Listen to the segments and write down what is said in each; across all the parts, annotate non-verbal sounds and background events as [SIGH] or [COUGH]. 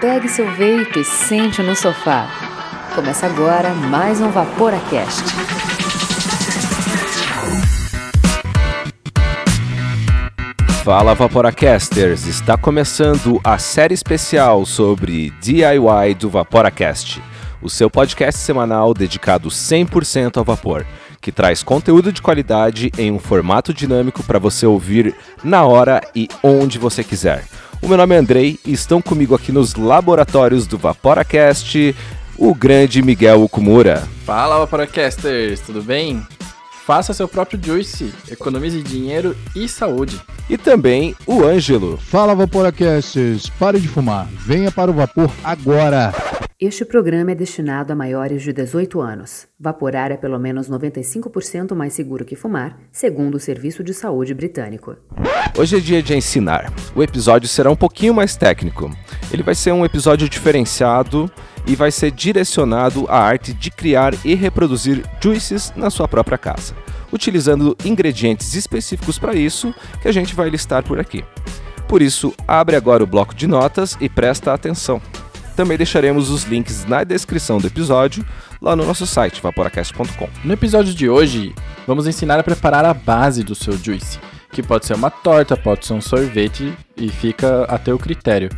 Pegue seu veículo e sente no sofá. Começa agora mais um Vaporacast. Fala Vaporacasters! Está começando a série especial sobre DIY do Vaporacast, o seu podcast semanal dedicado 100% ao vapor, que traz conteúdo de qualidade em um formato dinâmico para você ouvir na hora e onde você quiser. O meu nome é Andrei e estão comigo aqui nos laboratórios do Vaporacast o grande Miguel Okumura. Fala Vaporacasters, tudo bem? Faça seu próprio juice, economize dinheiro e saúde. E também o Ângelo. Fala Vaporacasters, pare de fumar, venha para o vapor agora. Este programa é destinado a maiores de 18 anos. Vaporar é pelo menos 95% mais seguro que fumar, segundo o Serviço de Saúde Britânico. Hoje é dia de ensinar. O episódio será um pouquinho mais técnico. Ele vai ser um episódio diferenciado e vai ser direcionado à arte de criar e reproduzir juices na sua própria casa, utilizando ingredientes específicos para isso que a gente vai listar por aqui. Por isso, abre agora o bloco de notas e presta atenção. Também deixaremos os links na descrição do episódio, lá no nosso site, vaporacast.com. No episódio de hoje, vamos ensinar a preparar a base do seu juice, que pode ser uma torta, pode ser um sorvete e fica a teu critério.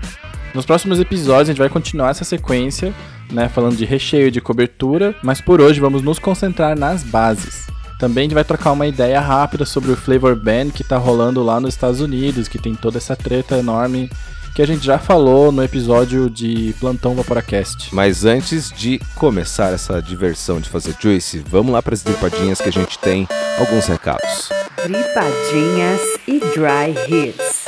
Nos próximos episódios a gente vai continuar essa sequência, né, falando de recheio, de cobertura, mas por hoje vamos nos concentrar nas bases. Também a gente vai trocar uma ideia rápida sobre o Flavor Ban que tá rolando lá nos Estados Unidos, que tem toda essa treta enorme que a gente já falou no episódio de Plantão Vaporacast. Mas antes de começar essa diversão de fazer juice, vamos lá para as dripadinhas que a gente tem alguns recados. Dripadinhas e Dry Hits.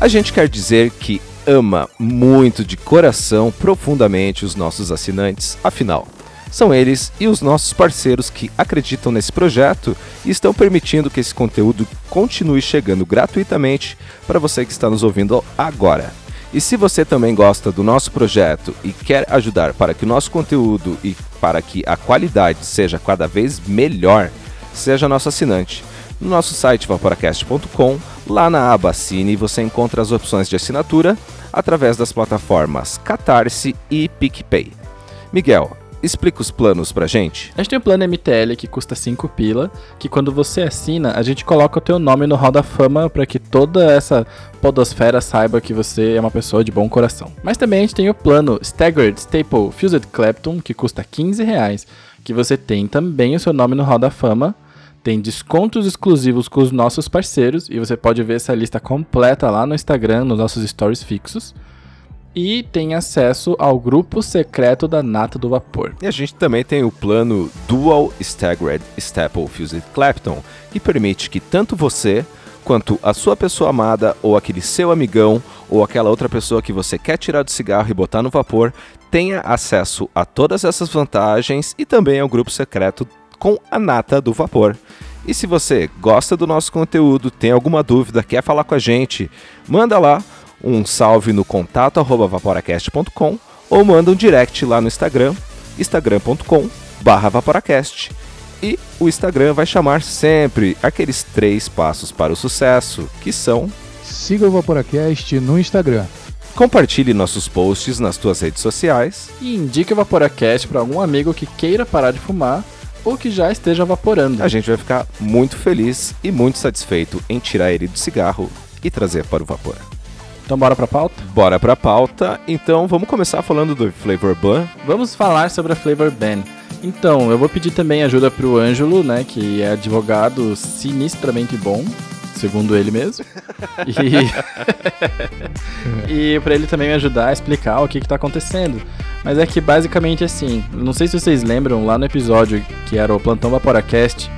A gente quer dizer que ama muito de coração profundamente os nossos assinantes, afinal, são eles e os nossos parceiros que acreditam nesse projeto e estão permitindo que esse conteúdo continue chegando gratuitamente para você que está nos ouvindo agora. E se você também gosta do nosso projeto e quer ajudar para que o nosso conteúdo e para que a qualidade seja cada vez melhor, seja nosso assinante. No nosso site vaporacast.com, lá na aba Assine, você encontra as opções de assinatura através das plataformas Catarse e PicPay. Miguel, explica os planos pra gente. A gente tem o plano MTL que custa 5 pila, que quando você assina, a gente coloca o teu nome no Hall da Fama para que toda essa podosfera saiba que você é uma pessoa de bom coração. Mas também a gente tem o plano Staggered Staple Fused Clapton, que custa 15 reais, que você tem também o seu nome no Hall da Fama, tem descontos exclusivos com os nossos parceiros e você pode ver essa lista completa lá no Instagram, nos nossos stories fixos. E tem acesso ao grupo secreto da Nata do Vapor. E a gente também tem o plano Dual Staggered Staple Fused Clapton, que permite que tanto você quanto a sua pessoa amada ou aquele seu amigão ou aquela outra pessoa que você quer tirar do cigarro e botar no vapor tenha acesso a todas essas vantagens e também ao grupo secreto com a nata do vapor. E se você gosta do nosso conteúdo, tem alguma dúvida, quer falar com a gente, manda lá um salve no contato arroba vaporacast.com ou manda um direct lá no Instagram, instagram.com barra vaporacast. E o Instagram vai chamar sempre aqueles três passos para o sucesso, que são Siga o Vaporacast no Instagram. compartilhe nossos posts nas tuas redes sociais E indique o Vaporacast para algum amigo que queira parar de fumar ou que já esteja vaporando. a gente vai ficar muito feliz e muito satisfeito em tirar ele do cigarro e trazer para o vapor. Então bora pra pauta? Bora pra pauta, então vamos começar falando do Flavor Ban. Vamos falar sobre a Flavor Ban. Então, eu vou pedir também ajuda pro Ângelo, né, que é advogado sinistramente bom, segundo ele mesmo. E, [LAUGHS] e para ele também me ajudar a explicar o que que tá acontecendo. Mas é que basicamente assim, não sei se vocês lembram lá no episódio que era o Plantão Vaporacast,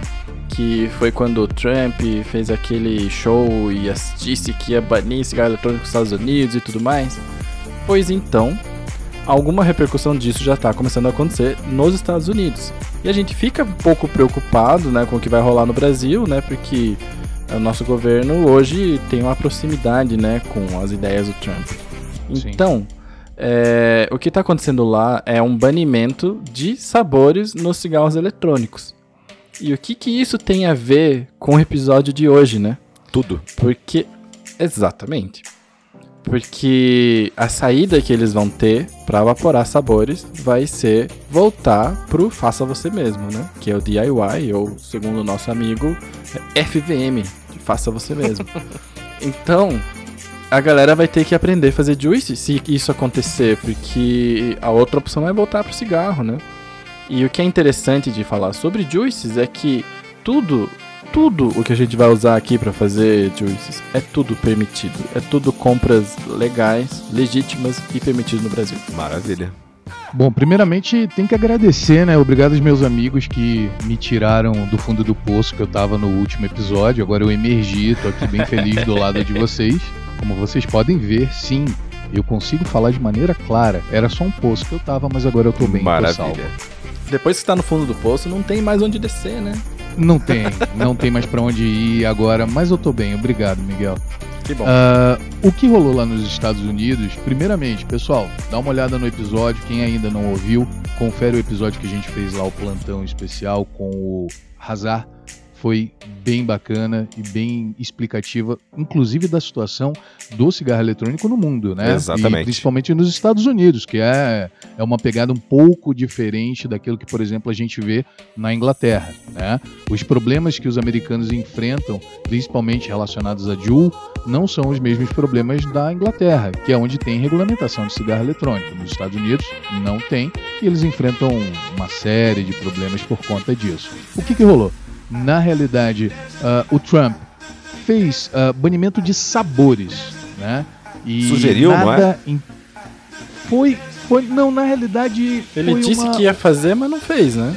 que foi quando o Trump fez aquele show e disse que ia banir cigarro eletrônico nos Estados Unidos e tudo mais. Pois então, alguma repercussão disso já está começando a acontecer nos Estados Unidos. E a gente fica um pouco preocupado né, com o que vai rolar no Brasil, né? Porque o nosso governo hoje tem uma proximidade né, com as ideias do Trump. Sim. Então, é, o que está acontecendo lá é um banimento de sabores nos cigarros eletrônicos. E o que, que isso tem a ver com o episódio de hoje, né? Tudo. Porque. Exatamente. Porque a saída que eles vão ter para evaporar sabores vai ser voltar pro faça você mesmo, né? Que é o DIY, ou segundo o nosso amigo, é FVM, faça você mesmo. [LAUGHS] então, a galera vai ter que aprender a fazer juice se isso acontecer, porque a outra opção é voltar pro cigarro, né? E o que é interessante de falar sobre juices é que tudo tudo o que a gente vai usar aqui para fazer juices é tudo permitido. É tudo compras legais, legítimas e permitidas no Brasil. Maravilha. Bom, primeiramente tem que agradecer, né? Obrigado aos meus amigos que me tiraram do fundo do poço que eu tava no último episódio. Agora eu emergi, tô aqui bem feliz do lado de vocês. Como vocês podem ver, sim, eu consigo falar de maneira clara. Era só um poço que eu tava, mas agora eu tô bem, tô salvo. Depois que tá no fundo do poço, não tem mais onde descer, né? Não tem, não tem mais pra onde ir agora, mas eu tô bem, obrigado, Miguel. Que bom. Ah, o que rolou lá nos Estados Unidos, primeiramente, pessoal, dá uma olhada no episódio, quem ainda não ouviu, confere o episódio que a gente fez lá, o plantão especial com o Hazar. Foi bem bacana e bem explicativa, inclusive da situação do cigarro eletrônico no mundo, né? Exatamente. E principalmente nos Estados Unidos, que é, é uma pegada um pouco diferente daquilo que, por exemplo, a gente vê na Inglaterra, né? Os problemas que os americanos enfrentam, principalmente relacionados a Juul, não são os mesmos problemas da Inglaterra, que é onde tem regulamentação de cigarro eletrônico. Nos Estados Unidos não tem, e eles enfrentam uma série de problemas por conta disso. O que, que rolou? Na realidade, ah, o Trump fez ah, banimento de sabores, né? E Sugeriu, não é? nada em- Foi, foi, não, na realidade Ele foi disse uma... que ia fazer, mas não fez, né?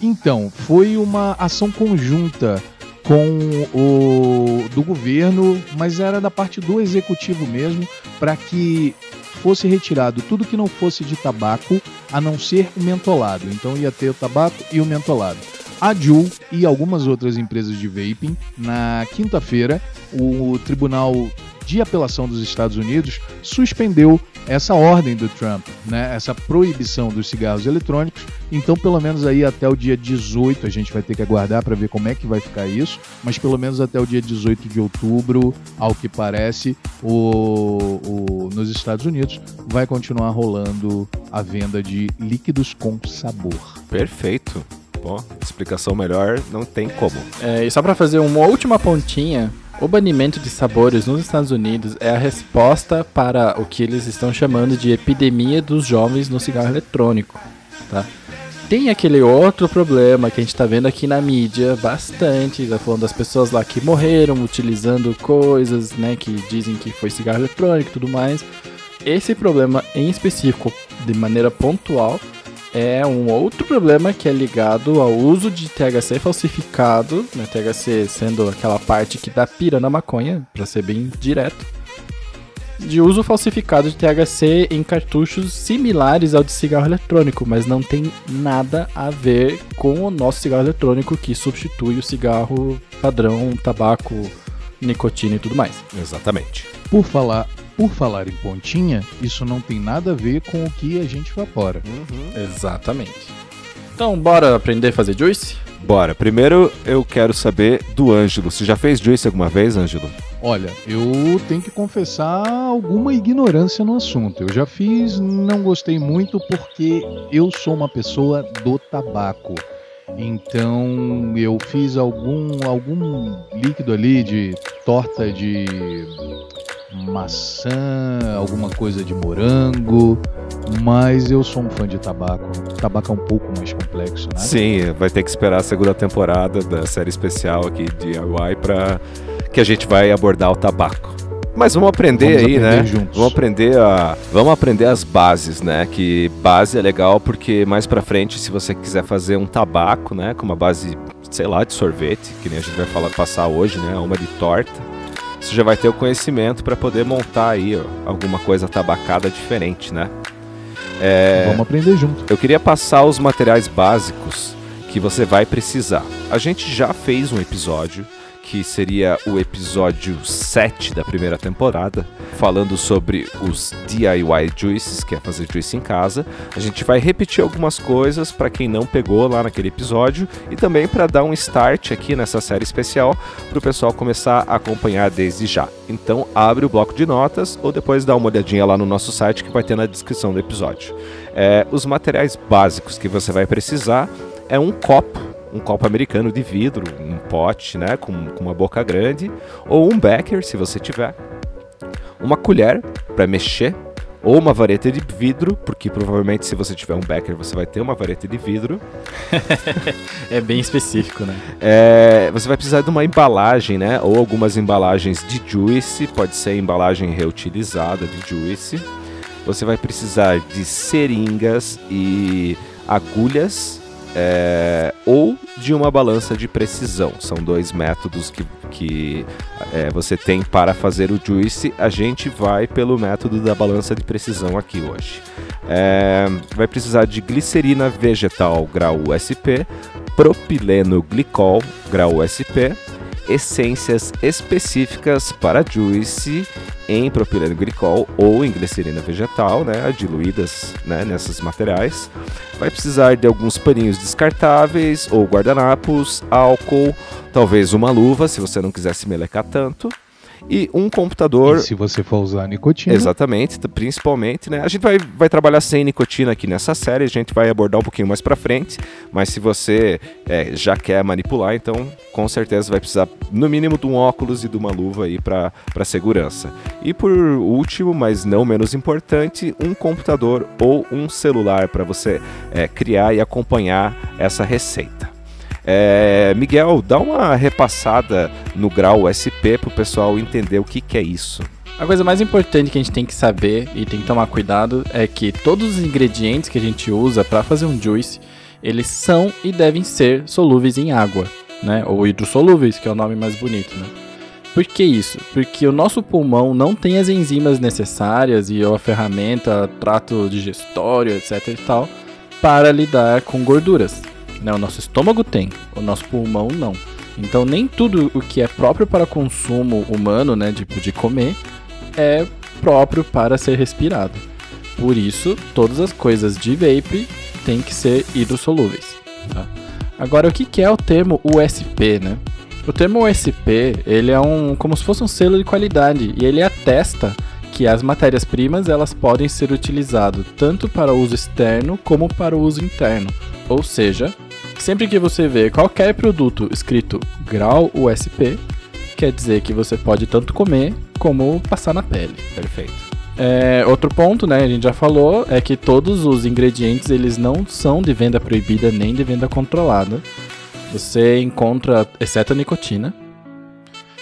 Então, foi uma ação conjunta com o do governo, mas era da parte do executivo mesmo, para que fosse retirado tudo que não fosse de tabaco, a não ser o mentolado. Então ia ter o tabaco e o mentolado. A Juul e algumas outras empresas de vaping, na quinta-feira, o Tribunal de Apelação dos Estados Unidos suspendeu essa ordem do Trump, né? Essa proibição dos cigarros eletrônicos. Então, pelo menos aí até o dia 18, a gente vai ter que aguardar para ver como é que vai ficar isso, mas pelo menos até o dia 18 de outubro, ao que parece, o, o- nos Estados Unidos vai continuar rolando a venda de líquidos com sabor. Perfeito. Bom, explicação melhor não tem como. É, e só pra fazer uma última pontinha, o banimento de sabores nos Estados Unidos é a resposta para o que eles estão chamando de epidemia dos jovens no cigarro eletrônico, tá? Tem aquele outro problema que a gente tá vendo aqui na mídia bastante, tá falando das pessoas lá que morreram utilizando coisas, né, que dizem que foi cigarro eletrônico e tudo mais. Esse problema em específico, de maneira pontual, é um outro problema que é ligado ao uso de THC falsificado, né? THC sendo aquela parte que dá pira na maconha, pra ser bem direto. De uso falsificado de THC em cartuchos similares ao de cigarro eletrônico, mas não tem nada a ver com o nosso cigarro eletrônico que substitui o cigarro padrão, tabaco, nicotina e tudo mais. Exatamente. Por falar, por falar em pontinha, isso não tem nada a ver com o que a gente evapora. Exatamente. Então, bora aprender a fazer juice? Bora. Primeiro eu quero saber do Ângelo. Você já fez juice alguma vez, Ângelo? Olha, eu tenho que confessar alguma ignorância no assunto. Eu já fiz, não gostei muito porque eu sou uma pessoa do tabaco. Então eu fiz algum algum líquido ali de torta de maçã, alguma coisa de morango, mas eu sou um fã de tabaco. Tabaco é um pouco mais complexo, né? Sim, vai ter que esperar a segunda temporada da série especial aqui de DIY para que a gente vai abordar o tabaco. Mas vamos aprender Vamos aí, aprender né? juntos. Vamos aprender a, vamos aprender as bases, né? Que base é legal porque mais pra frente, se você quiser fazer um tabaco, né, com uma base, sei lá, de sorvete, que nem a gente vai falar passar hoje, né, uma de torta, você já vai ter o conhecimento para poder montar aí ó, alguma coisa tabacada diferente, né? É, Vamos aprender junto. eu queria passar os materiais básicos que você vai precisar. A gente já fez um episódio que seria o episódio 7 da primeira temporada, falando sobre os DIY juices, que é fazer juice em casa. A gente vai repetir algumas coisas para quem não pegou lá naquele episódio e também para dar um start aqui nessa série especial para o pessoal começar a acompanhar desde já. Então abre o bloco de notas ou depois dá uma olhadinha lá no nosso site que vai ter na descrição do episódio. É, os materiais básicos que você vai precisar é um copo um copo americano de vidro, um pote, né, com, com uma boca grande, ou um becker, se você tiver, uma colher para mexer, ou uma vareta de vidro, porque provavelmente se você tiver um becker você vai ter uma vareta de vidro. [LAUGHS] é bem específico, né? É, você vai precisar de uma embalagem, né? Ou algumas embalagens de juice, pode ser embalagem reutilizada de juice. Você vai precisar de seringas e agulhas é, ou de uma balança de precisão. São dois métodos que, que é, você tem para fazer o juice. A gente vai pelo método da balança de precisão aqui hoje. É, vai precisar de glicerina vegetal grau USP, propileno glicol grau USP, essências específicas para juice em propileno glicol ou em glicerina vegetal, né, diluídas né, nesses materiais. Vai precisar de alguns paninhos descartáveis ou guardanapos, álcool, talvez uma luva, se você não quiser se melecar tanto e um computador. E se você for usar nicotina. Exatamente, principalmente, né? A gente vai, vai trabalhar sem nicotina aqui nessa série, a gente vai abordar um pouquinho mais para frente, mas se você é, já quer manipular, então com certeza vai precisar no mínimo de um óculos e de uma luva aí para segurança. E por último, mas não menos importante, um computador ou um celular para você é, criar e acompanhar essa receita. É, Miguel, dá uma repassada no grau SP para o pessoal entender o que, que é isso. A coisa mais importante que a gente tem que saber e tem que tomar cuidado é que todos os ingredientes que a gente usa para fazer um juice, eles são e devem ser solúveis em água, né? Ou hidrossolúveis, que é o nome mais bonito, né? Por que isso? Porque o nosso pulmão não tem as enzimas necessárias e a ferramenta, trato digestório, etc e tal, para lidar com gorduras. Né? O nosso estômago tem, o nosso pulmão não. Então nem tudo o que é próprio para consumo humano, né, tipo de comer, é próprio para ser respirado. Por isso, todas as coisas de vape têm que ser hidrossolúveis. Tá? Agora, o que é o termo USP, né? O termo USP, ele é um como se fosse um selo de qualidade e ele atesta que as matérias-primas elas podem ser utilizadas tanto para uso externo como para uso interno. Ou seja, Sempre que você vê qualquer produto escrito grau USP, quer dizer que você pode tanto comer como passar na pele. Perfeito. É, outro ponto, né, a gente já falou, é que todos os ingredientes eles não são de venda proibida nem de venda controlada. Você encontra, exceto a nicotina,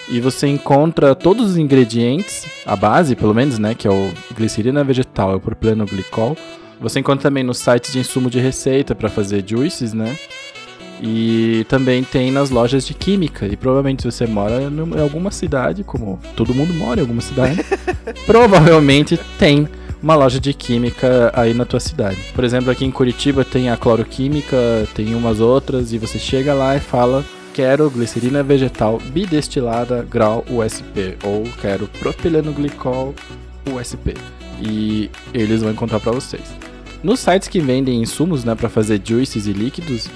e você encontra todos os ingredientes, a base pelo menos, né, que é o glicerina vegetal e o propileno glicol. Você encontra também no site de insumo de receita para fazer juices, né? E também tem nas lojas de química. E provavelmente se você mora em alguma cidade, como todo mundo mora em alguma cidade, [LAUGHS] provavelmente tem uma loja de química aí na tua cidade. Por exemplo, aqui em Curitiba tem a cloroquímica, tem umas outras, e você chega lá e fala: quero glicerina vegetal bidestilada grau USP, ou quero propileno glicol USP. E eles vão encontrar para vocês. Nos sites que vendem insumos, né, para fazer juices e líquidos,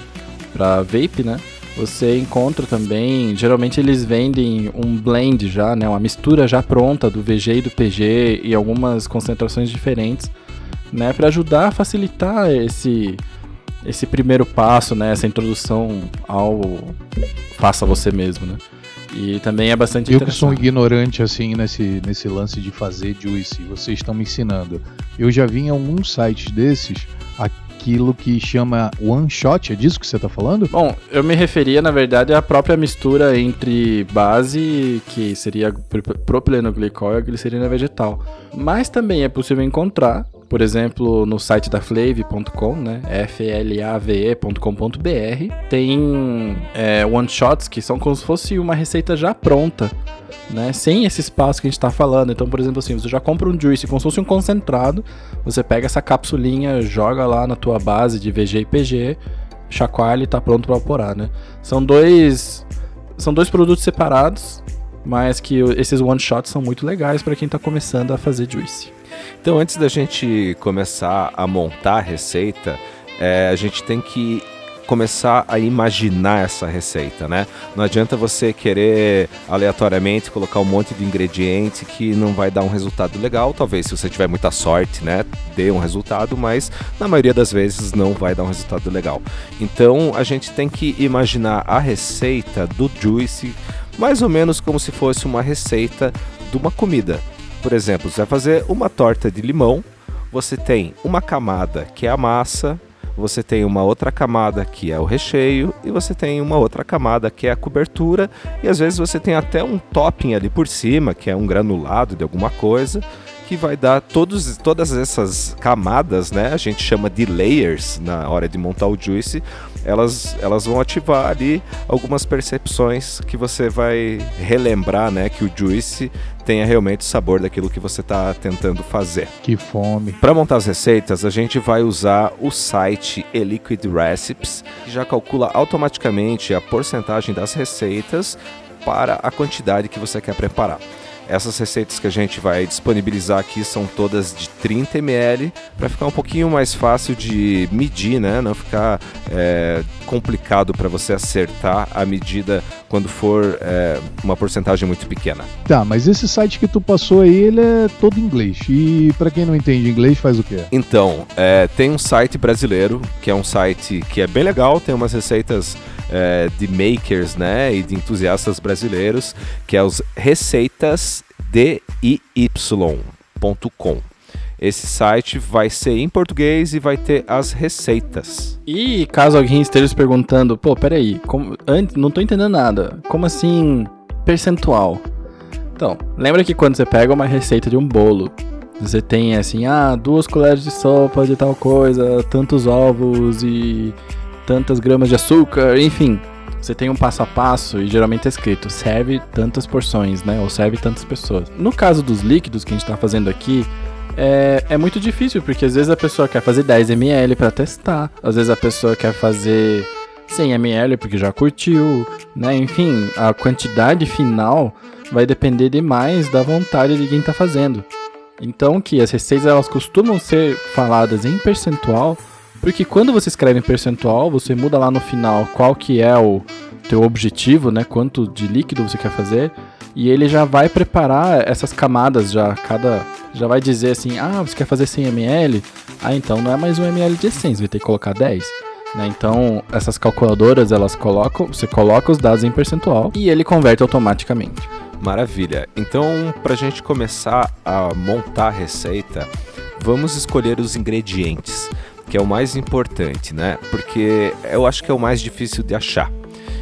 para vape, né? Você encontra também, geralmente eles vendem um blend já, né, uma mistura já pronta do VG e do PG e algumas concentrações diferentes, né, para ajudar a facilitar esse esse primeiro passo, né, essa introdução ao faça você mesmo, né? E também é bastante Eu que sou ignorante assim nesse, nesse lance de fazer juice, vocês estão me ensinando. Eu já vi em alguns sites desses aquilo que chama one shot, é disso que você está falando? Bom, eu me referia, na verdade, à própria mistura entre base, que seria propilenoglicol e a glicerina vegetal. Mas também é possível encontrar, por exemplo, no site da flave.com, né, flave.com.br, tem é, one shots que são como se fosse uma receita já pronta né? Sem esse espaço que a gente está falando. Então, por exemplo, assim, você já compra um juice como se fosse um concentrado, você pega essa capsulinha, joga lá na tua base de VG e PG, chacoalha e está pronto para operar, né? São dois são dois produtos separados, mas que esses one shots são muito legais para quem está começando a fazer juice. Então, antes da gente começar a montar a receita, é, a gente tem que começar a imaginar essa receita, né? Não adianta você querer aleatoriamente colocar um monte de ingrediente que não vai dar um resultado legal. Talvez se você tiver muita sorte, né, dê um resultado, mas na maioria das vezes não vai dar um resultado legal. Então a gente tem que imaginar a receita do juice mais ou menos como se fosse uma receita de uma comida. Por exemplo, você vai fazer uma torta de limão, você tem uma camada que é a massa, você tem uma outra camada que é o recheio e você tem uma outra camada que é a cobertura. E às vezes você tem até um topping ali por cima, que é um granulado de alguma coisa que vai dar todos, todas essas camadas, né? A gente chama de layers na hora de montar o juice. Elas, elas vão ativar ali algumas percepções que você vai relembrar, né? Que o juice tenha realmente o sabor daquilo que você está tentando fazer. Que fome. Para montar as receitas, a gente vai usar o site Eliquid Recipes, que já calcula automaticamente a porcentagem das receitas para a quantidade que você quer preparar. Essas receitas que a gente vai disponibilizar aqui são todas de 30 ml para ficar um pouquinho mais fácil de medir, né? Não ficar é, complicado para você acertar a medida quando for é, uma porcentagem muito pequena. Tá, mas esse site que tu passou aí, ele é todo em inglês. E para quem não entende inglês, faz o quê? Então, é, tem um site brasileiro, que é um site que é bem legal, tem umas receitas é, de makers, né, e de entusiastas brasileiros, que é os receitaasdiy.com. Esse site vai ser em português e vai ter as receitas. E caso alguém esteja se perguntando, pô, peraí, como, antes, não tô entendendo nada. Como assim percentual? Então, lembra que quando você pega uma receita de um bolo, você tem assim, ah, duas colheres de sopa de tal coisa, tantos ovos e tantas gramas de açúcar, enfim. Você tem um passo a passo e geralmente é escrito serve tantas porções, né? Ou serve tantas pessoas. No caso dos líquidos que a gente está fazendo aqui, é, é muito difícil, porque às vezes a pessoa quer fazer 10 ml para testar, às vezes a pessoa quer fazer 100 ml porque já curtiu, né? Enfim, a quantidade final vai depender demais da vontade de quem está fazendo. Então que as receitas elas costumam ser faladas em percentual porque quando você escreve em percentual, você muda lá no final qual que é o teu objetivo, né? Quanto de líquido você quer fazer. E ele já vai preparar essas camadas já, cada... Já vai dizer assim, ah, você quer fazer 100 ml? Ah, então não é mais 1 ml de essência, vai ter que colocar 10. Né? Então, essas calculadoras, elas colocam, você coloca os dados em percentual e ele converte automaticamente. Maravilha. Então, para a gente começar a montar a receita, vamos escolher os ingredientes que é o mais importante, né? Porque eu acho que é o mais difícil de achar.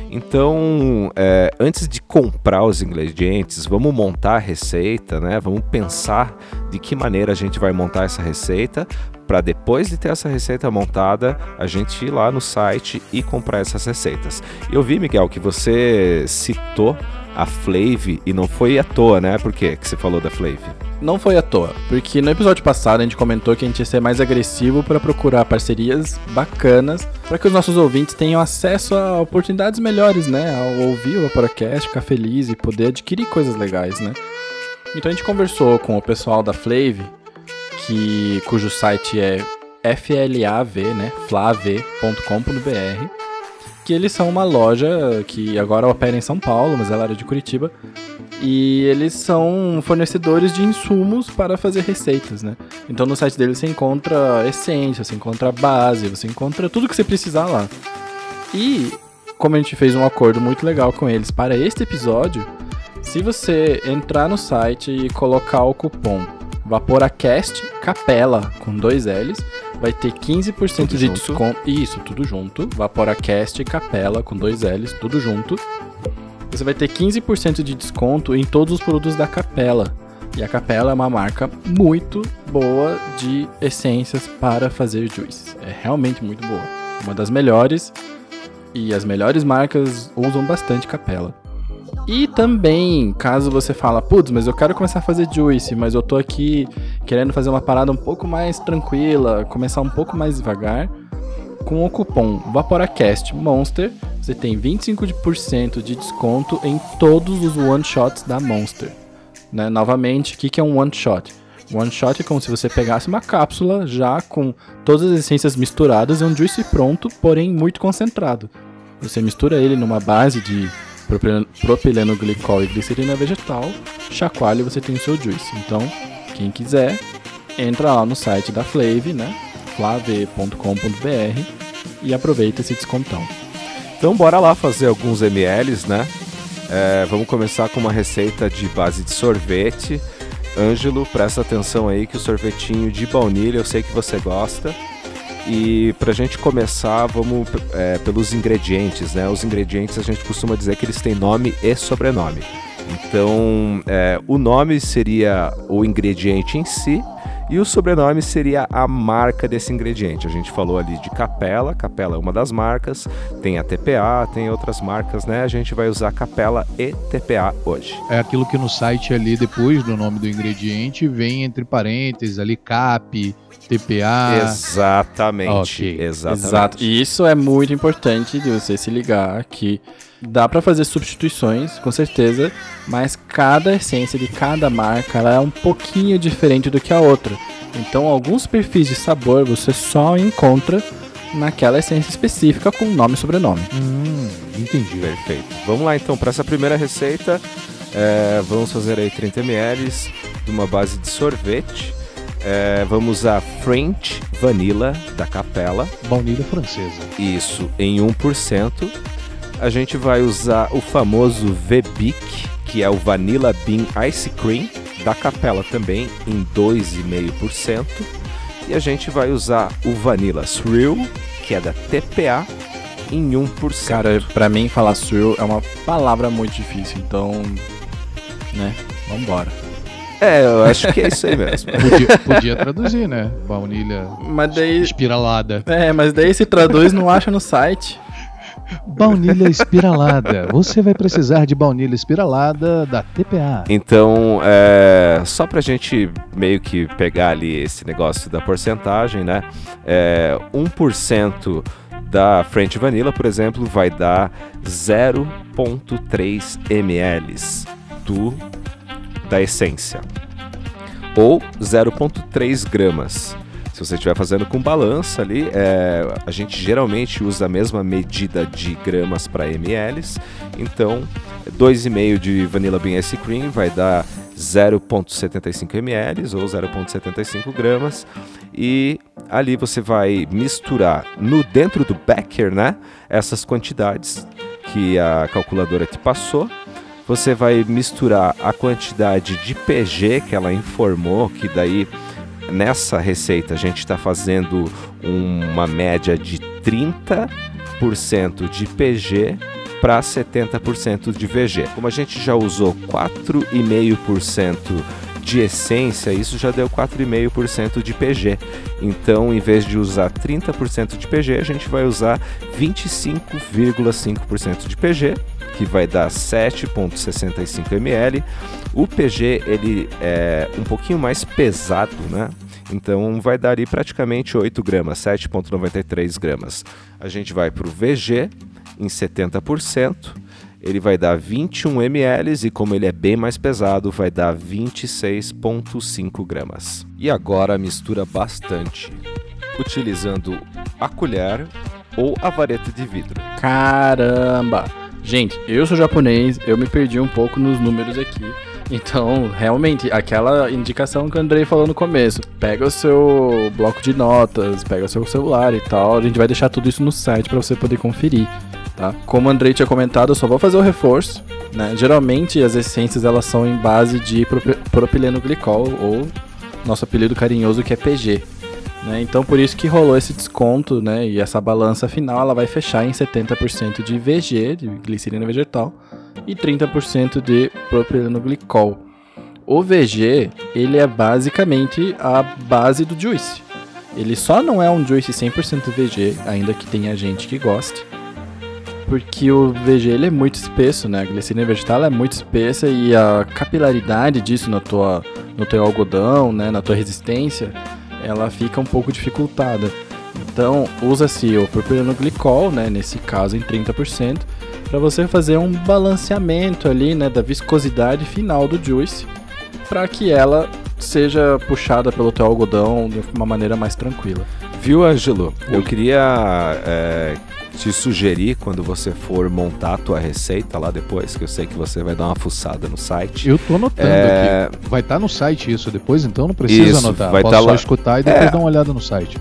Então, é, antes de comprar os ingredientes, vamos montar a receita, né? Vamos pensar de que maneira a gente vai montar essa receita para depois de ter essa receita montada, a gente ir lá no site e comprar essas receitas. Eu vi, Miguel, que você citou a Flave e não foi à toa, né? Por que você falou da Flave? Não foi à toa, porque no episódio passado a gente comentou que a gente ia ser mais agressivo para procurar parcerias bacanas para que os nossos ouvintes tenham acesso a oportunidades melhores, né? Ao ouvir o podcast, ficar feliz e poder adquirir coisas legais, né? Então a gente conversou com o pessoal da Flave, que cujo site é flav, né? flav.com.br que eles são uma loja que agora opera em São Paulo, mas ela era de Curitiba. E eles são fornecedores de insumos para fazer receitas, né? Então no site deles você encontra essência, você encontra base, você encontra tudo que você precisar lá. E como a gente fez um acordo muito legal com eles para este episódio, se você entrar no site e colocar o cupom VaporaCast Capela com dois L's, vai ter 15% tudo de desconto. Isso, tudo junto. VaporaCast Capela com dois L's, tudo junto. Você vai ter 15% de desconto em todos os produtos da Capela. E a Capela é uma marca muito boa de essências para fazer juice. É realmente muito boa. Uma das melhores. E as melhores marcas usam bastante Capela. E também, caso você fala, putz, mas eu quero começar a fazer juice, mas eu tô aqui querendo fazer uma parada um pouco mais tranquila, começar um pouco mais devagar, com o cupom VaporaCast Monster, você tem 25% de desconto em todos os one-shots da Monster. Né? Novamente, o que, que é um one-shot? One shot é como se você pegasse uma cápsula já com todas as essências misturadas, é um juice pronto, porém muito concentrado. Você mistura ele numa base de propileno, glicol e glicerina vegetal, chacoalha e você tem o seu juice. Então, quem quiser, entra lá no site da Flave, né? flave.com.br e aproveita esse descontão. Então bora lá fazer alguns mls, né? É, vamos começar com uma receita de base de sorvete. Ângelo, presta atenção aí que o sorvetinho de baunilha eu sei que você gosta. E pra gente começar, vamos é, pelos ingredientes, né? Os ingredientes a gente costuma dizer que eles têm nome e sobrenome. Então, é, o nome seria o ingrediente em si e o sobrenome seria a marca desse ingrediente. A gente falou ali de Capela, Capela é uma das marcas, tem a TPA, tem outras marcas, né? A gente vai usar Capela e TPA hoje. É aquilo que no site ali, depois do nome do ingrediente, vem entre parênteses ali CAP, TPA. Exatamente. Okay. Exatamente. Exato. E isso é muito importante de você se ligar que dá para fazer substituições, com certeza, mas cada essência de cada marca ela é um pouquinho diferente do que a outra. Então, alguns perfis de sabor você só encontra naquela essência específica com nome e sobrenome. Hum, entendi. Perfeito. Vamos lá então para essa primeira receita. É, vamos fazer aí 30 ml de uma base de sorvete. É, vamos usar French Vanilla da Capela. Baunilha francesa. Isso, em 1% a gente vai usar o famoso V-Bic, que é o Vanilla Bean Ice Cream, da Capela também, em 2,5%. E a gente vai usar o Vanilla Swirl, que é da TPA, em 1%. Cara, pra mim falar swirl é uma palavra muito difícil, então, né, vambora. É, eu acho que é isso aí mesmo. [LAUGHS] podia, podia, traduzir, né? Baunilha mas daí, espiralada. É, mas daí se traduz não acha no site. Baunilha espiralada. Você vai precisar de baunilha espiralada da TPA. Então, é, só pra gente meio que pegar ali esse negócio da porcentagem, né? É, 1% da French Vanilla, por exemplo, vai dar 0,3 ml do, da essência. Ou 0,3 gramas. Se você estiver fazendo com balança ali, é, a gente geralmente usa a mesma medida de gramas para ml. Então, 2,5 de Vanilla Bean Ice Cream vai dar 0,75 ml ou 0,75 gramas. E ali você vai misturar no dentro do becker, né? Essas quantidades que a calculadora te passou. Você vai misturar a quantidade de PG que ela informou, que daí nessa receita a gente está fazendo uma média de 30% de PG para 70% de VG. Como a gente já usou 4,5% de essência, isso já deu 4,5% de PG. Então, em vez de usar 30% de PG, a gente vai usar 25,5% de PG, que vai dar 7,65 ml. O PG ele é um pouquinho mais pesado, né? Então vai dar aí praticamente 8 gramas, 7,93 gramas. A gente vai para o VG em 70%, ele vai dar 21 ml e como ele é bem mais pesado, vai dar 26,5 gramas. E agora mistura bastante, utilizando a colher ou a vareta de vidro. Caramba! Gente, eu sou japonês, eu me perdi um pouco nos números aqui. Então, realmente, aquela indicação que o Andrei falou no começo, pega o seu bloco de notas, pega o seu celular e tal, a gente vai deixar tudo isso no site para você poder conferir, tá? Como o Andrei tinha comentado, eu só vou fazer o reforço, né? Geralmente as essências elas são em base de propileno glicol ou nosso apelido carinhoso que é PG. Né? Então por isso que rolou esse desconto, né? E essa balança final ela vai fechar em 70% de VG, de glicerina vegetal, e 30% de propileno glicol. O VG, ele é basicamente a base do juice. Ele só não é um juice 100% VG, ainda que tenha gente que goste. Porque o VG ele é muito espesso, né? A glicerina vegetal é muito espessa e a capilaridade disso na tua, no teu algodão, né? na tua resistência, ela fica um pouco dificultada. Então, usa-se o propilenoglicol, né, nesse caso em 30%, para você fazer um balanceamento ali, né, da viscosidade final do juice, para que ela seja puxada pelo teu algodão de uma maneira mais tranquila. Viu, Ângelo? Eu queria é, te sugerir quando você for montar a tua receita lá depois, que eu sei que você vai dar uma fuçada no site. Eu tô anotando É, aqui. Vai estar no site isso depois, então não precisa Isso, anotar. vai Posso tá só lá. escutar e depois É. dar uma olhada no site.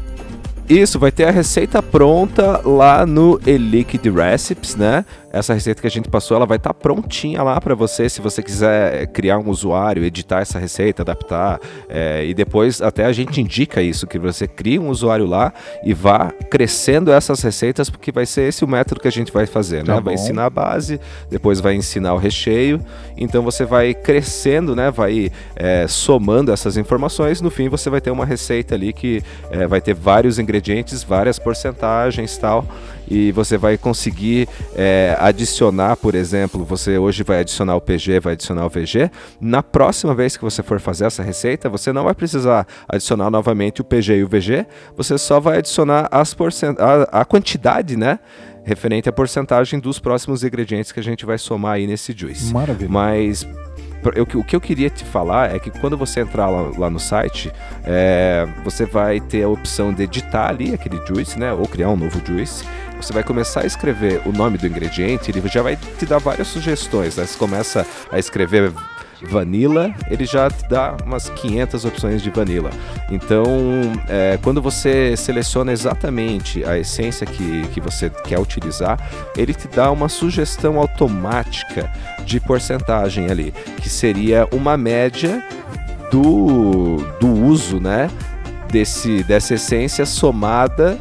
Isso, vai ter a receita pronta lá no Eliquid Recipes, né? Essa receita que a gente passou, ela vai estar prontinha lá para você, se você quiser criar um usuário, editar essa receita, adaptar, é, e depois até a gente indica isso, que você cria um usuário lá e vá crescendo essas receitas, porque vai ser esse o método que a gente vai fazer, né? Tá vai ensinar a base, depois vai ensinar o recheio, então você vai crescendo, né? Vai é, somando essas informações, no fim você vai ter uma receita ali que é, vai ter vários ingredientes, várias porcentagens tal, e você vai conseguir é, adicionar, por exemplo, você hoje vai adicionar o PG, vai adicionar o VG. Na próxima vez que você for fazer essa receita, você não vai precisar adicionar novamente o PG e o VG, você só vai adicionar as porcent a, a quantidade, né? Referente à porcentagem dos próximos ingredientes que a gente vai somar aí nesse juice. Maravilha. Mas eu- o que eu queria te falar é que quando você entrar lá, lá no site, é, você vai ter a opção de editar ali aquele juice, né? Ou criar um novo juice. Você vai começar a escrever o nome do ingrediente, ele já vai te dar várias sugestões. Né? Você começa a escrever vanilla, ele já te dá umas 500 opções de vanilla. Então, é, quando você seleciona exatamente a essência que, que você quer utilizar, ele te dá uma sugestão automática de porcentagem ali, que seria uma média do, do uso, né, desse, dessa essência somada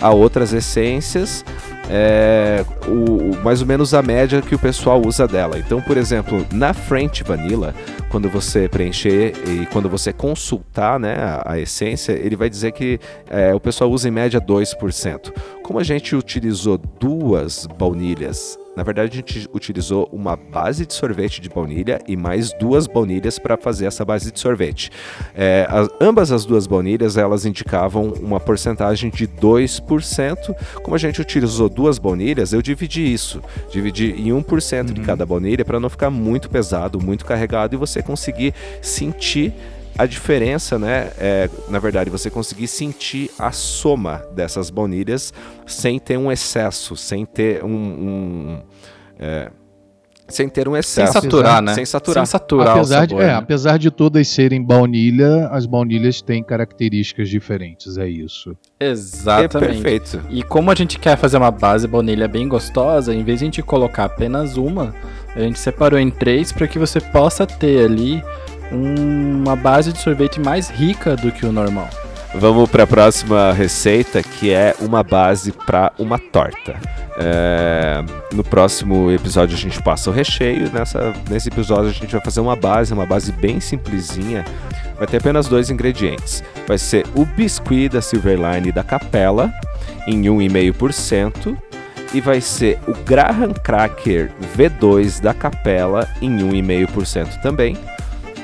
a outras essências, é, o, mais ou menos a média que o pessoal usa dela. Então, por exemplo, na French Vanilla, quando você preencher e quando você consultar né, a, a essência, ele vai dizer que é, o pessoal usa em média 2%. Como a gente utilizou duas baunilhas na verdade, a gente utilizou uma base de sorvete de baunilha e mais duas baunilhas para fazer essa base de sorvete. É, as- ambas as duas baunilhas elas indicavam uma porcentagem de 2%. Como a gente utilizou duas baunilhas, eu dividi isso. Dividi em 1% de cada baunilha para não ficar muito pesado, muito carregado e você conseguir sentir a diferença, né? É, na verdade, você conseguir sentir a soma dessas baunilhas sem ter um excesso, sem ter um. um, é, sem ter um Sem excesso. saturar, né? Sem saturar. Sem saturar apesar, sabor, de, é, né? apesar de todas serem baunilha, as baunilhas têm características diferentes, é isso. É Exatamente. perfeito. E como a gente quer fazer uma base baunilha bem gostosa, em vez de a gente colocar apenas uma, a gente separou em três para que você possa ter ali uma base de sorvete mais rica do que o normal. Vamos para a próxima receita, que é uma base para uma torta. É, no próximo episódio a gente passa o recheio. Nessa, nesse episódio a gente vai fazer uma base, uma base bem simplesinha. Vai ter apenas dois ingredientes. Vai ser o biscuit da Silverline da Capela em 1,5% e vai ser o Graham Cracker V2 da Capela em 1,5% também.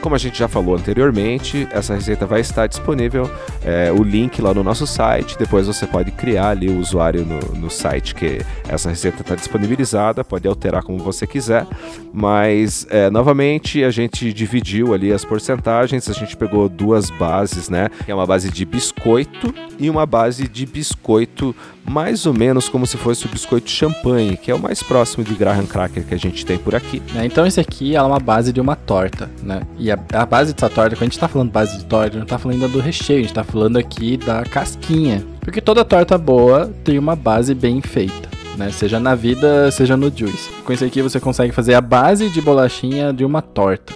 Como a gente já falou anteriormente, essa receita vai estar disponível, é, o link lá no nosso site. Depois você pode criar ali o usuário no, no site que essa receita está disponibilizada, pode alterar como você quiser. Mas, é, novamente, a gente dividiu ali as porcentagens. A gente pegou duas bases, né? Que é uma base de biscoito e uma base de biscoito mais ou menos como se fosse o biscoito champanhe, que é o mais próximo de Graham Cracker que a gente tem por aqui. né? Então esse aqui é uma base de uma torta, né? E a, a base dessa torta, quando a gente tá falando base de torta, não tá falando do recheio, a gente tá falando aqui da casquinha. Porque toda torta boa tem uma base bem feita. Né? Seja na vida, seja no juice. Com isso aqui você consegue fazer a base de bolachinha de uma torta.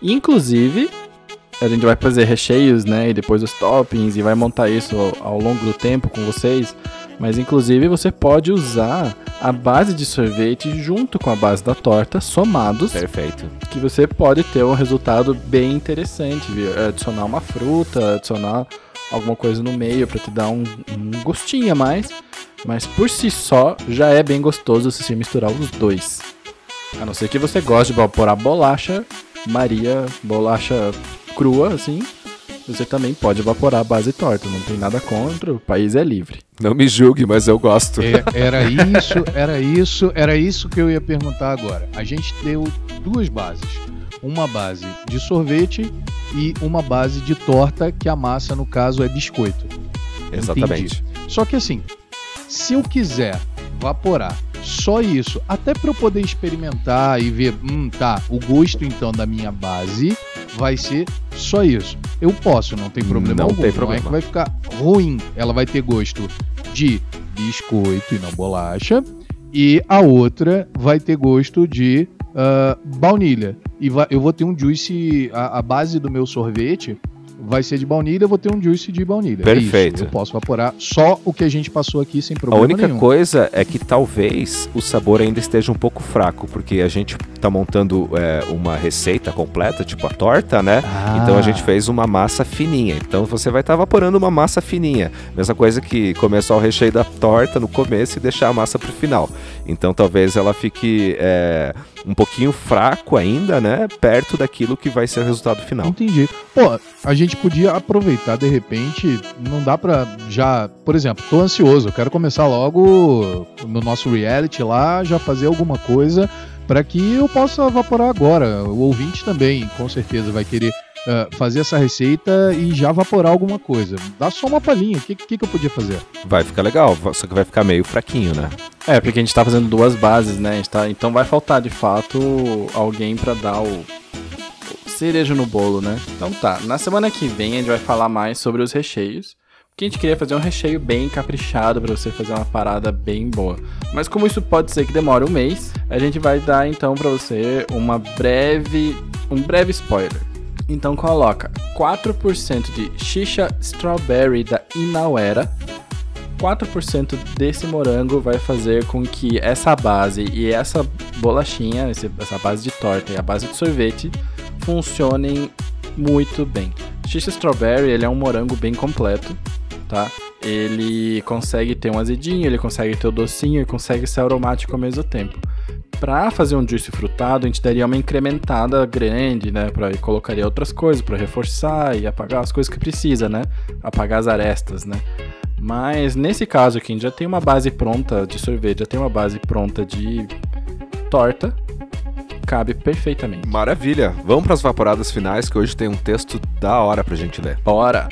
Inclusive, a gente vai fazer recheios, né? E depois os toppings e vai montar isso ao longo do tempo com vocês. Mas inclusive você pode usar a base de sorvete junto com a base da torta, somados, Perfeito. que você pode ter um resultado bem interessante. viu? Adicionar uma fruta, adicionar alguma coisa no meio para te dar um, um gostinho a mais. Mas por si só já é bem gostoso se você misturar os dois. A não ser que você goste de pôr a bolacha, Maria, bolacha crua, assim. Você também pode evaporar a base torta. Não tem nada contra, o país é livre. Não me julgue, mas eu gosto. É, era isso, era isso, era isso que eu ia perguntar agora. A gente deu duas bases. Uma base de sorvete e uma base de torta, que a massa, no caso, é biscoito. Exatamente. Entendi. Só que assim, se eu quiser vaporar só isso, até para eu poder experimentar e ver, hum, tá, o gosto então da minha base vai ser só isso. Eu posso, não tem problema Não algum. tem Não é problema. que vai ficar ruim. Ela vai ter gosto de biscoito e não bolacha. E a outra vai ter gosto de ah, baunilha. E vai- eu vou ter um juice, a, a base do meu sorvete vai ser de baunilha, eu vou ter um juice de baunilha. É isso. Perfeito. Eu posso vaporar só o que a gente passou aqui sem A problema única nenhum. coisa é que talvez o sabor ainda esteja um pouco fraco, porque a gente tá montando é, uma receita completa, tipo a torta, né? Ah. Então a gente fez uma massa fininha. Então você vai estar evaporando uma massa fininha. Mesma coisa que começar o recheio da torta no começo e deixar a massa pro final. Então talvez ela fique é, um pouquinho fraco ainda, né? Perto daquilo que vai ser o resultado final. Entendi. Pô, a gente podia aproveitar de repente, não dá pra já, por exemplo, tô ansioso, eu quero começar logo no nosso reality lá, já fazer alguma coisa para que eu possa evaporar agora. O ouvinte também, com certeza, vai querer ah, fazer essa receita e já evaporar alguma coisa. Dá só uma palhinha, o que, que, que eu podia fazer? Vai ficar legal, só que vai ficar meio fraquinho, né? É, porque a gente tá fazendo duas bases, né? A gente tá- então vai faltar, de fato, alguém pra dar o, cereja no bolo, né? Então tá, na semana que vem a gente vai falar mais sobre os recheios. Porque a gente queria fazer um recheio bem caprichado pra você fazer uma parada bem boa. Mas como isso pode ser que demore um mês, a gente vai dar então pra você uma breve, um breve spoiler. Então coloca 4% de Shisha Strawberry da Inauera 4% desse morango vai fazer com que essa base e essa bolachinha, essa base de torta e a base de sorvete funcionem muito bem. Xixi Strawberry, ele é um morango bem completo, tá? Ele consegue ter um azedinho, ele consegue ter o docinho e consegue ser aromático ao mesmo tempo. Pra fazer um juice frutado, a gente daria uma incrementada grande, né? Pra, e colocaria outras coisas pra reforçar e apagar as coisas que precisa, né? Apagar as arestas, né? Mas nesse caso aqui, a gente já tem uma base pronta de sorvete, já tem uma base pronta de torta. Cabe perfeitamente. Maravilha. Vamos para as vaporadas finais, que hoje tem um texto da hora pra gente ler. Bora!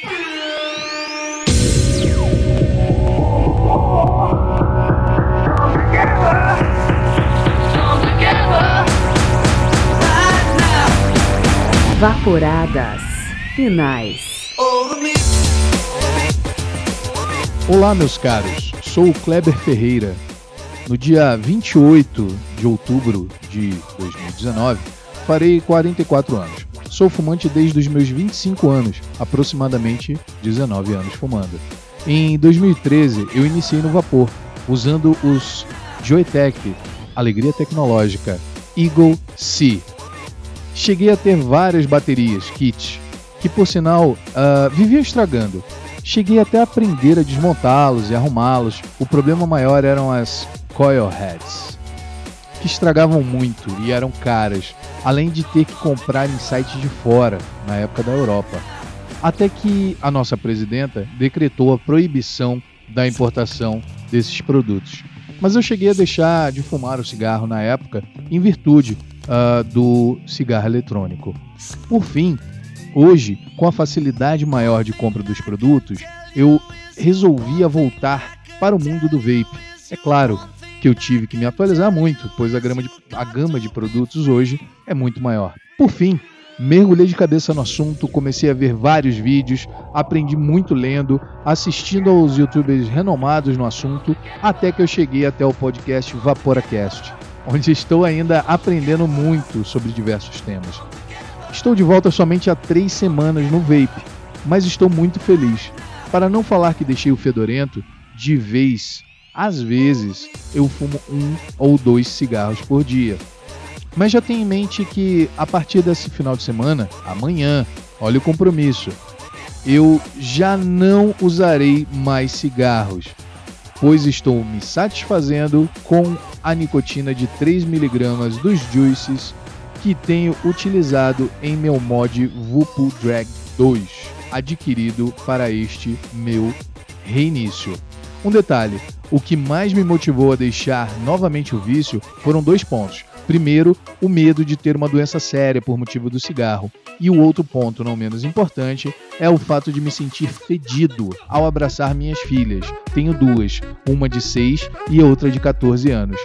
Vaporadas finais. Olá, meus caros. Sou o Kleber Ferreira. No dia 28 de outubro de 2019, farei 44 anos. Sou fumante desde os meus 25 anos, aproximadamente 19 anos fumando. Em 2013, eu iniciei no vapor, usando os Joytech, Alegria Tecnológica, Eagle C. Cheguei a ter várias baterias, kits, que por sinal ah, viviam estragando. Cheguei até a aprender a desmontá-los e arrumá-los. O problema maior eram as coil heads, que estragavam muito e eram caras, além de ter que comprar em sites de fora, na época da Europa. Até que a nossa presidenta decretou a proibição da importação desses produtos. Mas eu cheguei a deixar de fumar o cigarro na época em virtude ah, do cigarro eletrônico. Por fim, Hoje, com a facilidade maior de compra dos produtos, eu resolvia voltar para o mundo do vape. É claro que eu tive que me atualizar muito, pois a, de- a gama de produtos hoje é muito maior. Por fim, mergulhei de cabeça no assunto, comecei a ver vários vídeos, aprendi muito lendo, assistindo aos youtubers renomados no assunto, até que eu cheguei até o podcast VaporaCast, onde estou ainda aprendendo muito sobre diversos temas. Estou de volta somente há três semanas no vape, mas estou muito feliz. Para não falar que deixei o fedorento, de vez, às vezes, eu fumo um ou dois cigarros por dia. Mas já tenho em mente que a partir desse final de semana, amanhã, olha o compromisso, eu já não usarei mais cigarros, pois estou me satisfazendo com a nicotina de 3mg dos juices que tenho utilizado em meu mod Vupu Drag 2. adquirido para este meu reinício. Um detalhe: o que mais me motivou a deixar novamente o vício foram dois pontos. Primeiro, o medo de ter uma doença séria por motivo do cigarro. E o outro ponto, não menos importante, é o fato de me sentir fedido ao abraçar minhas filhas. Tenho duas, uma de 6 e outra de 14 anos.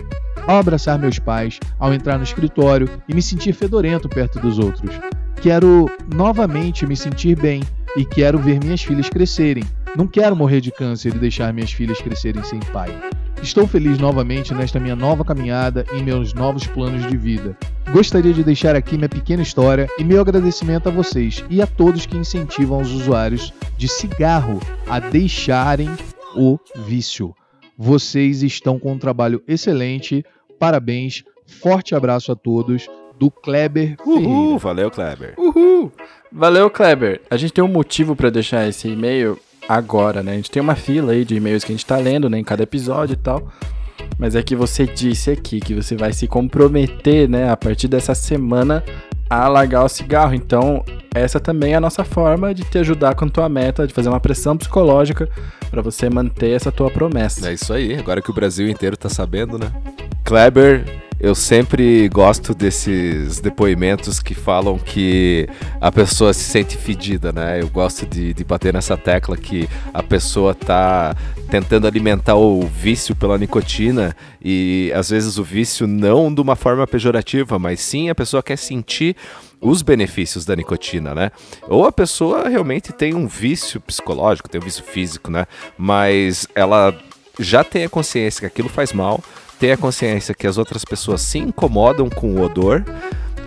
Ao abraçar meus pais, ao entrar no escritório e me sentir fedorento perto dos outros. Quero novamente me sentir bem e quero ver minhas filhas crescerem. Não quero morrer de câncer e deixar minhas filhas crescerem sem pai. Estou feliz novamente nesta minha nova caminhada e meus novos planos de vida. Gostaria de deixar aqui minha pequena história e meu agradecimento a vocês e a todos que incentivam os usuários de cigarro a deixarem o vício. Vocês estão com um trabalho excelente. Parabéns. Forte abraço a todos do Kleber Uhul, Ferreira. valeu, Kleber. Uhul! Valeu, Kleber. A gente tem um motivo para deixar esse e-mail agora, né? A gente tem uma fila aí de e-mails que a gente tá lendo, né, em cada episódio e tal. Mas é que você disse aqui que você vai se comprometer, né, a partir dessa semana a largar o cigarro. Então, essa também é a nossa forma de te ajudar com tua meta, de fazer uma pressão psicológica para você manter essa tua promessa. É isso aí, agora que o Brasil inteiro tá sabendo, né? Kleber, eu sempre gosto desses depoimentos que falam que a pessoa se sente fedida, né? Eu gosto de, de bater nessa tecla que a pessoa tá tentando alimentar o vício pela nicotina e às vezes o vício não de uma forma pejorativa, mas sim a pessoa quer sentir os benefícios da nicotina, né? Ou a pessoa realmente tem um vício psicológico, tem um vício físico, né? Mas ela já tem a consciência que aquilo faz mal, tem a consciência que as outras pessoas se incomodam com o odor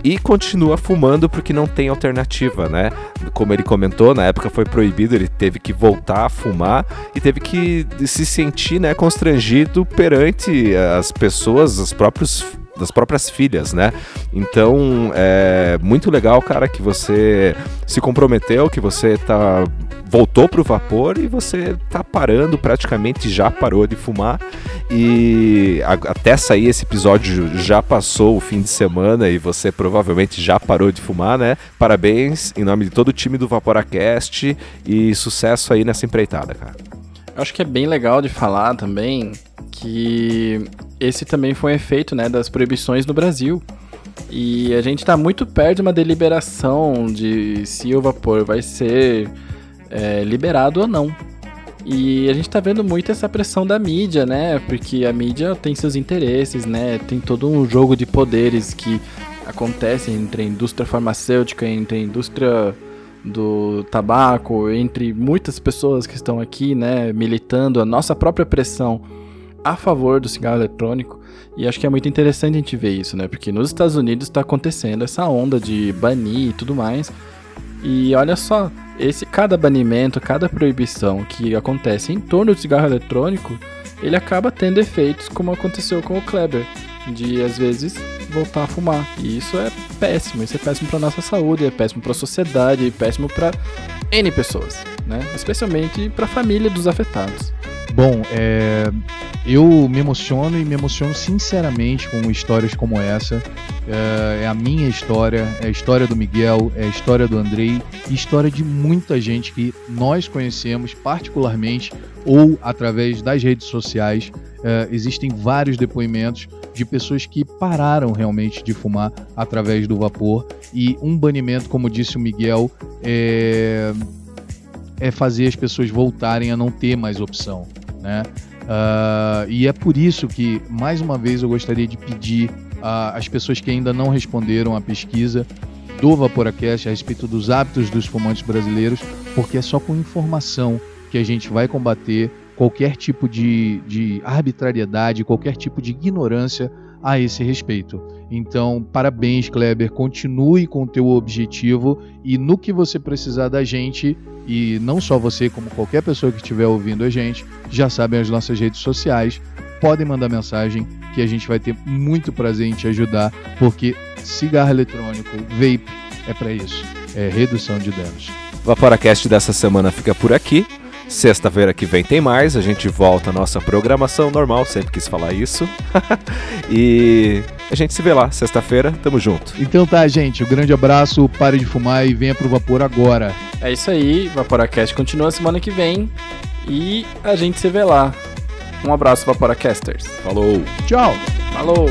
e continua fumando porque não tem alternativa, né? Como ele comentou, na época foi proibido, ele teve que voltar a fumar e teve que se sentir, né, constrangido perante as pessoas, os próprios das próprias filhas, né? Então, é muito legal, cara, que você se comprometeu, que você tá voltou pro vapor e você tá parando, praticamente já parou de fumar. E a- até sair esse episódio já passou o fim de semana e você provavelmente já parou de fumar, né? Parabéns em nome de todo o time do Vaporacast e sucesso aí nessa empreitada, cara. Eu acho que é bem legal de falar também que esse também foi um efeito né, das proibições no Brasil. E a gente está muito perto de uma deliberação de se o vapor vai ser é, liberado ou não. E a gente tá vendo muito essa pressão da mídia, né? Porque a mídia tem seus interesses, né? Tem todo um jogo de poderes que acontece entre a indústria farmacêutica, entre a indústria do tabaco, entre muitas pessoas que estão aqui, né, militando a nossa própria pressão a favor do cigarro eletrônico. E acho que é muito interessante a gente ver isso, né? Porque nos Estados Unidos está acontecendo essa onda de banir e tudo mais. E olha só, esse cada banimento, cada proibição que acontece em torno do cigarro eletrônico, ele acaba tendo efeitos como aconteceu com o Kleber, de às vezes voltar a fumar. E isso é péssimo, isso é péssimo para nossa saúde, é péssimo para a sociedade, é péssimo para N pessoas, né? Especialmente para a família dos afetados. Bom, é, eu me emociono e me emociono sinceramente com histórias como essa. É, é a minha história, é a história do Miguel, é a história do Andrei história de muita gente que nós conhecemos particularmente ou através das redes sociais. É, existem vários depoimentos de pessoas que pararam realmente de fumar através do vapor e um banimento, como disse o Miguel, é, é fazer as pessoas voltarem a não ter mais opção, né? Ah, e é por isso que, mais uma vez, eu gostaria de pedir às pessoas que ainda não responderam à pesquisa do Vaporacast a respeito dos hábitos dos fumantes brasileiros, porque é só com informação que a gente vai combater qualquer tipo de, de arbitrariedade, qualquer tipo de ignorância a esse respeito. Então, parabéns, Kleber. Continue com o teu objetivo e no que você precisar da gente, e não só você, como qualquer pessoa que estiver ouvindo a gente, já sabem as nossas redes sociais. Podem mandar mensagem que a gente vai ter muito prazer em te ajudar, porque cigarro eletrônico, vape, é para isso. É redução de danos. O Vaporacast dessa semana fica por aqui. Sexta-feira que vem tem mais, a gente volta à nossa programação normal, sempre quis falar isso. [LAUGHS] e a gente se vê lá, sexta-feira, tamo junto. Então tá, gente, um grande abraço, pare de fumar e venha pro vapor agora. É isso aí, Vaporacast continua semana que vem e a gente se vê lá. Um abraço, Vaporacasters. Falou! Tchau! Falou!